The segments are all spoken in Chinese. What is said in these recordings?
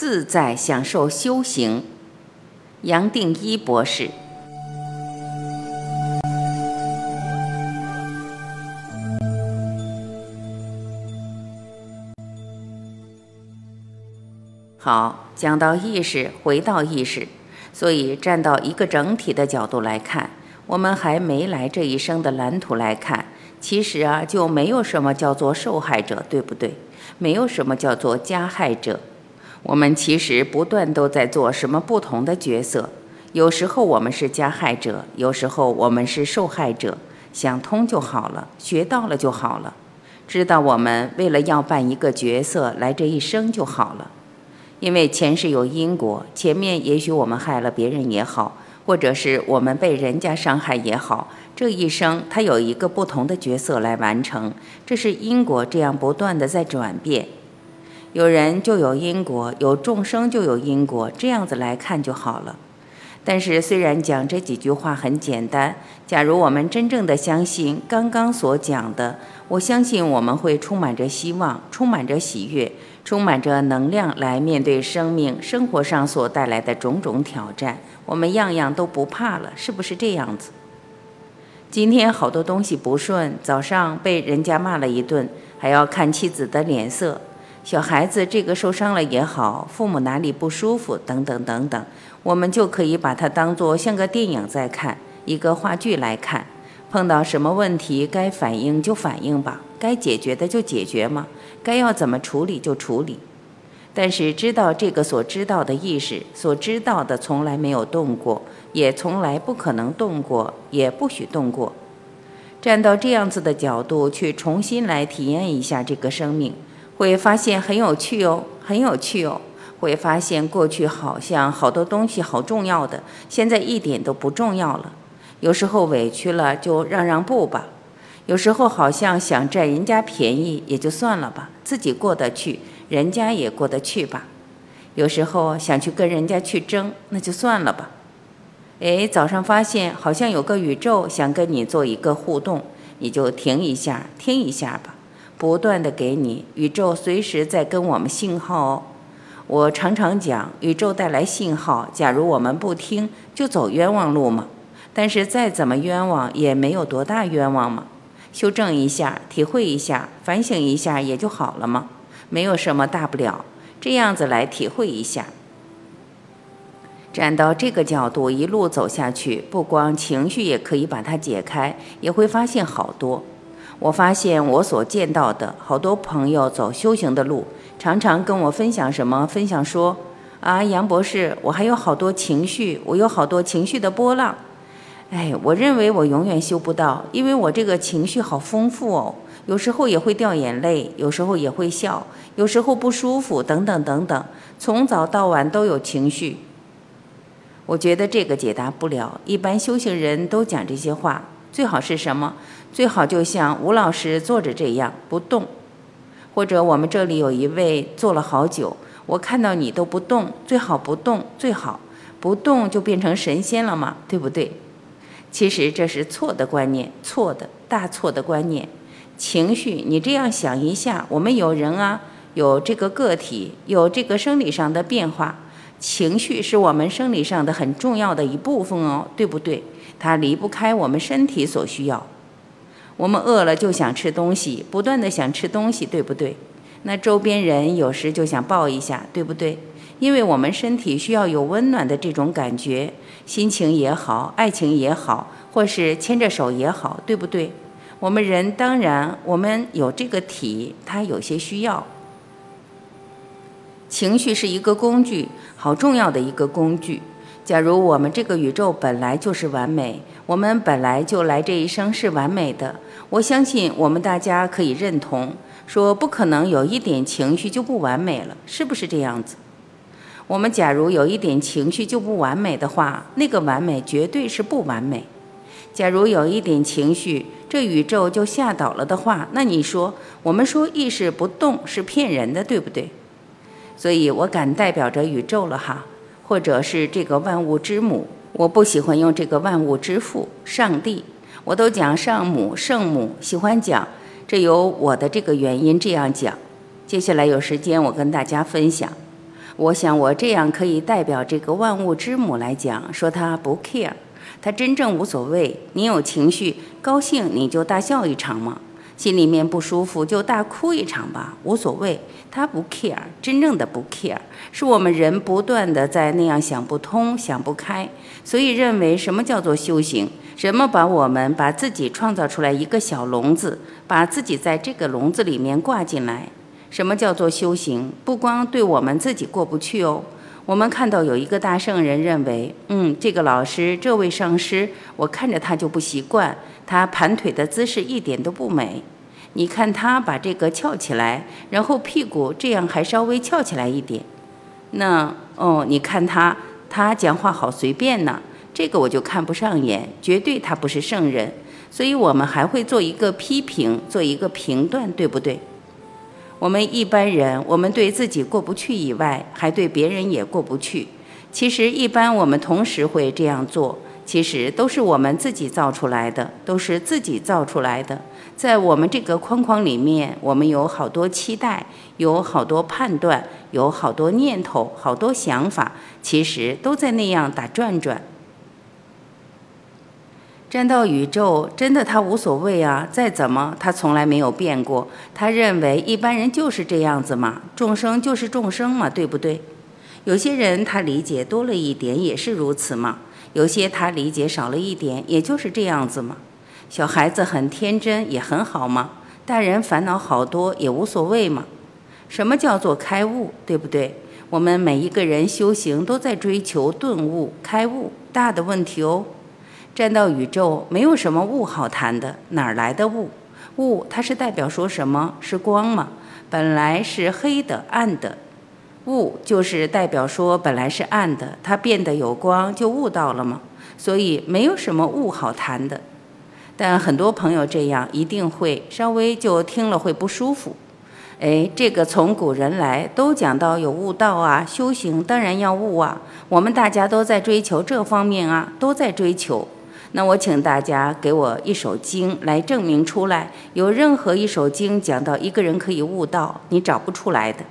自在享受修行。杨定一博士。好，讲到意识，回到意识，所以站到一个整体的角度来看，我们还没来这一生的蓝图来看，其实啊，就没有什么叫做受害者，对不对？没有什么叫做加害者。我们其实不断都在做什么不同的角色，有时候我们是加害者，有时候我们是受害者。想通就好了，学到了就好了，知道我们为了要扮一个角色来这一生就好了。因为前世有因果，前面也许我们害了别人也好，或者是我们被人家伤害也好，这一生他有一个不同的角色来完成，这是因果这样不断的在转变。有人就有因果，有众生就有因果，这样子来看就好了。但是虽然讲这几句话很简单，假如我们真正的相信刚刚所讲的，我相信我们会充满着希望，充满着喜悦，充满着能量来面对生命生活上所带来的种种挑战，我们样样都不怕了，是不是这样子？今天好多东西不顺，早上被人家骂了一顿，还要看妻子的脸色。小孩子这个受伤了也好，父母哪里不舒服等等等等，我们就可以把它当做像个电影在看，一个话剧来看。碰到什么问题，该反应就反应吧，该解决的就解决嘛，该要怎么处理就处理。但是知道这个所知道的意识，所知道的从来没有动过，也从来不可能动过，也不许动过。站到这样子的角度去重新来体验一下这个生命。会发现很有趣哦，很有趣哦。会发现过去好像好多东西好重要的，现在一点都不重要了。有时候委屈了就让让步吧。有时候好像想占人家便宜也就算了吧，自己过得去，人家也过得去吧。有时候想去跟人家去争，那就算了吧。哎，早上发现好像有个宇宙想跟你做一个互动，你就停一下，听一下吧。不断的给你，宇宙随时在跟我们信号哦。我常常讲，宇宙带来信号，假如我们不听，就走冤枉路嘛。但是再怎么冤枉，也没有多大冤枉嘛。修正一下，体会一下，反省一下，也就好了嘛。没有什么大不了，这样子来体会一下。站到这个角度一路走下去，不光情绪也可以把它解开，也会发现好多。我发现我所见到的好多朋友走修行的路，常常跟我分享什么？分享说啊，杨博士，我还有好多情绪，我有好多情绪的波浪。哎，我认为我永远修不到，因为我这个情绪好丰富哦，有时候也会掉眼泪，有时候也会笑，有时候不舒服，等等等等，从早到晚都有情绪。我觉得这个解答不了，一般修行人都讲这些话，最好是什么？最好就像吴老师坐着这样不动，或者我们这里有一位坐了好久，我看到你都不动，最好不动，最好不动就变成神仙了嘛，对不对？其实这是错的观念，错的大错的观念。情绪，你这样想一下，我们有人啊，有这个个体，有这个生理上的变化，情绪是我们生理上的很重要的一部分哦，对不对？它离不开我们身体所需要。我们饿了就想吃东西，不断的想吃东西，对不对？那周边人有时就想抱一下，对不对？因为我们身体需要有温暖的这种感觉，心情也好，爱情也好，或是牵着手也好，对不对？我们人当然，我们有这个体，它有些需要。情绪是一个工具，好重要的一个工具。假如我们这个宇宙本来就是完美，我们本来就来这一生是完美的。我相信我们大家可以认同，说不可能有一点情绪就不完美了，是不是这样子？我们假如有一点情绪就不完美的话，那个完美绝对是不完美。假如有一点情绪，这宇宙就吓倒了的话，那你说我们说意识不动是骗人的，对不对？所以我敢代表着宇宙了哈，或者是这个万物之母，我不喜欢用这个万物之父上帝。我都讲上母圣母，喜欢讲，这有我的这个原因这样讲。接下来有时间我跟大家分享。我想我这样可以代表这个万物之母来讲，说他不 care，他真正无所谓。你有情绪，高兴你就大笑一场嘛。心里面不舒服就大哭一场吧，无所谓。他不 care，真正的不 care，是我们人不断的在那样想不通、想不开，所以认为什么叫做修行？什么把我们把自己创造出来一个小笼子，把自己在这个笼子里面挂进来？什么叫做修行？不光对我们自己过不去哦。我们看到有一个大圣人认为，嗯，这个老师，这位上师，我看着他就不习惯。他盘腿的姿势一点都不美，你看他把这个翘起来，然后屁股这样还稍微翘起来一点，那哦，你看他，他讲话好随便呢，这个我就看不上眼，绝对他不是圣人，所以我们还会做一个批评，做一个评断，对不对？我们一般人，我们对自己过不去以外，还对别人也过不去。其实一般我们同时会这样做。其实都是我们自己造出来的，都是自己造出来的。在我们这个框框里面，我们有好多期待，有好多判断，有好多念头，好多想法，其实都在那样打转转。站到宇宙，真的他无所谓啊！再怎么，他从来没有变过。他认为一般人就是这样子嘛，众生就是众生嘛，对不对？有些人他理解多了一点，也是如此嘛。有些他理解少了一点，也就是这样子嘛。小孩子很天真，也很好嘛。大人烦恼好多，也无所谓嘛。什么叫做开悟，对不对？我们每一个人修行都在追求顿悟、开悟，大的问题哦。站到宇宙，没有什么悟好谈的，哪儿来的悟？悟它是代表说什么？是光嘛？本来是黑的、暗的。悟就是代表说，本来是暗的，它变得有光，就悟到了嘛。所以没有什么悟好谈的。但很多朋友这样一定会稍微就听了会不舒服。哎，这个从古人来都讲到有悟道啊，修行当然要悟啊。我们大家都在追求这方面啊，都在追求。那我请大家给我一首经来证明出来，有任何一首经讲到一个人可以悟道，你找不出来的。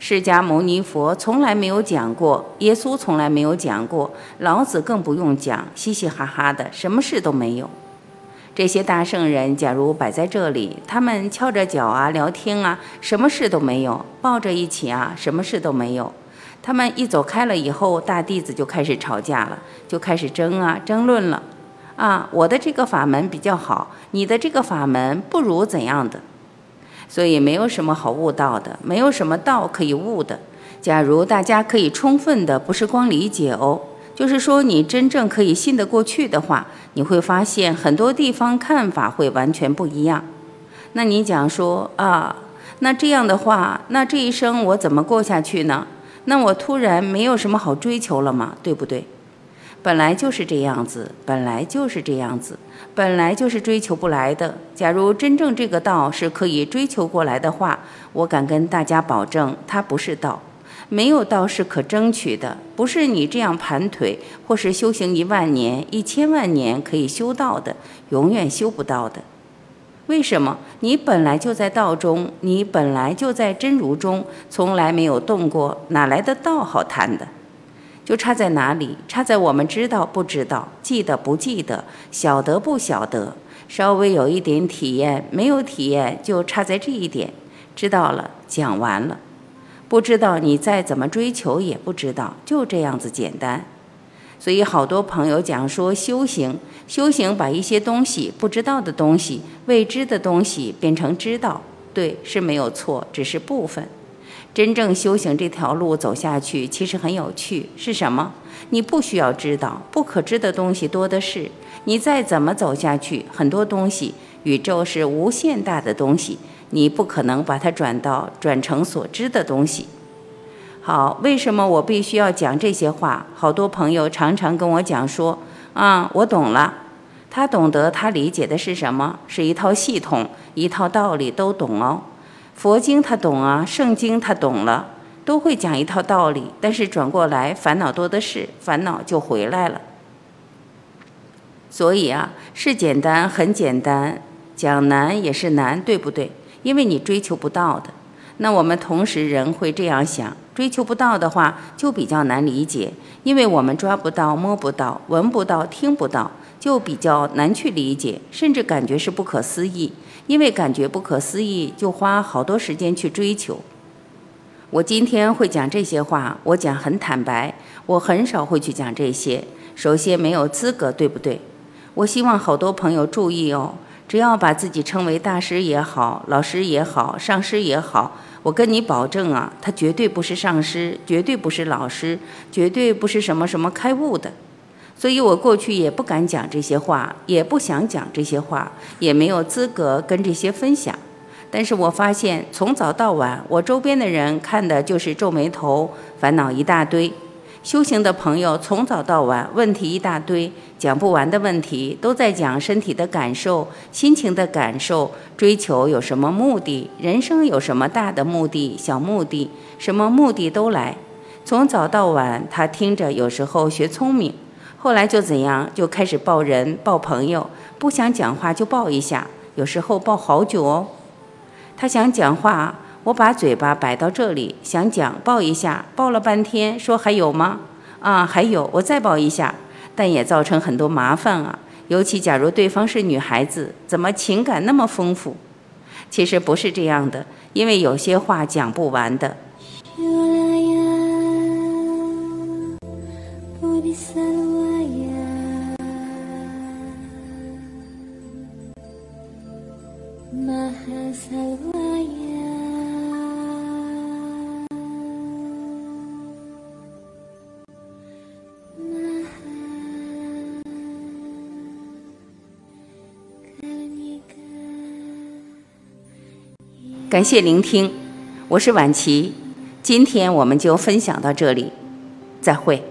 释迦牟尼佛从来没有讲过，耶稣从来没有讲过，老子更不用讲，嘻嘻哈哈的，什么事都没有。这些大圣人，假如摆在这里，他们翘着脚啊，聊天啊，什么事都没有；抱着一起啊，什么事都没有。他们一走开了以后，大弟子就开始吵架了，就开始争啊，争论了。啊，我的这个法门比较好，你的这个法门不如怎样的。所以没有什么好悟道的，没有什么道可以悟的。假如大家可以充分的，不是光理解哦，就是说你真正可以信得过去的话，你会发现很多地方看法会完全不一样。那你讲说啊，那这样的话，那这一生我怎么过下去呢？那我突然没有什么好追求了吗？对不对？本来就是这样子，本来就是这样子，本来就是追求不来的。假如真正这个道是可以追求过来的话，我敢跟大家保证，它不是道。没有道是可争取的，不是你这样盘腿或是修行一万年、一千万年可以修到的，永远修不到的。为什么？你本来就在道中，你本来就在真如中，从来没有动过，哪来的道好谈的？就差在哪里？差在我们知道不知道，记得不记得，晓得不晓得，稍微有一点体验，没有体验，就差在这一点。知道了，讲完了；不知道，你再怎么追求也不知道，就这样子简单。所以好多朋友讲说修行，修行把一些东西不知道的东西、未知的东西变成知道，对，是没有错，只是部分。真正修行这条路走下去，其实很有趣。是什么？你不需要知道，不可知的东西多的是。你再怎么走下去，很多东西，宇宙是无限大的东西，你不可能把它转到转成所知的东西。好，为什么我必须要讲这些话？好多朋友常常跟我讲说：“啊，我懂了。”他懂得，他理解的是什么？是一套系统，一套道理都懂哦。佛经他懂啊，圣经他懂了，都会讲一套道理，但是转过来烦恼多的是，烦恼就回来了。所以啊，是简单，很简单，讲难也是难，对不对？因为你追求不到的，那我们同时人会这样想：追求不到的话，就比较难理解，因为我们抓不到、摸不到、闻不到、听不到，就比较难去理解，甚至感觉是不可思议。因为感觉不可思议，就花好多时间去追求。我今天会讲这些话，我讲很坦白，我很少会去讲这些。首先没有资格，对不对？我希望好多朋友注意哦，只要把自己称为大师也好，老师也好，上师也好，我跟你保证啊，他绝对不是上师，绝对不是老师，绝对不是什么什么开悟的。所以我过去也不敢讲这些话，也不想讲这些话，也没有资格跟这些分享。但是我发现，从早到晚，我周边的人看的就是皱眉头、烦恼一大堆；修行的朋友从早到晚，问题一大堆，讲不完的问题，都在讲身体的感受、心情的感受、追求有什么目的、人生有什么大的目的、小目的，什么目的都来。从早到晚，他听着，有时候学聪明。后来就怎样，就开始抱人、抱朋友，不想讲话就抱一下，有时候抱好久哦。他想讲话，我把嘴巴摆到这里，想讲，抱一下，抱了半天，说还有吗？啊，还有，我再抱一下，但也造成很多麻烦啊。尤其假如对方是女孩子，怎么情感那么丰富？其实不是这样的，因为有些话讲不完的。感谢聆听，我是婉琪，今天我们就分享到这里，再会。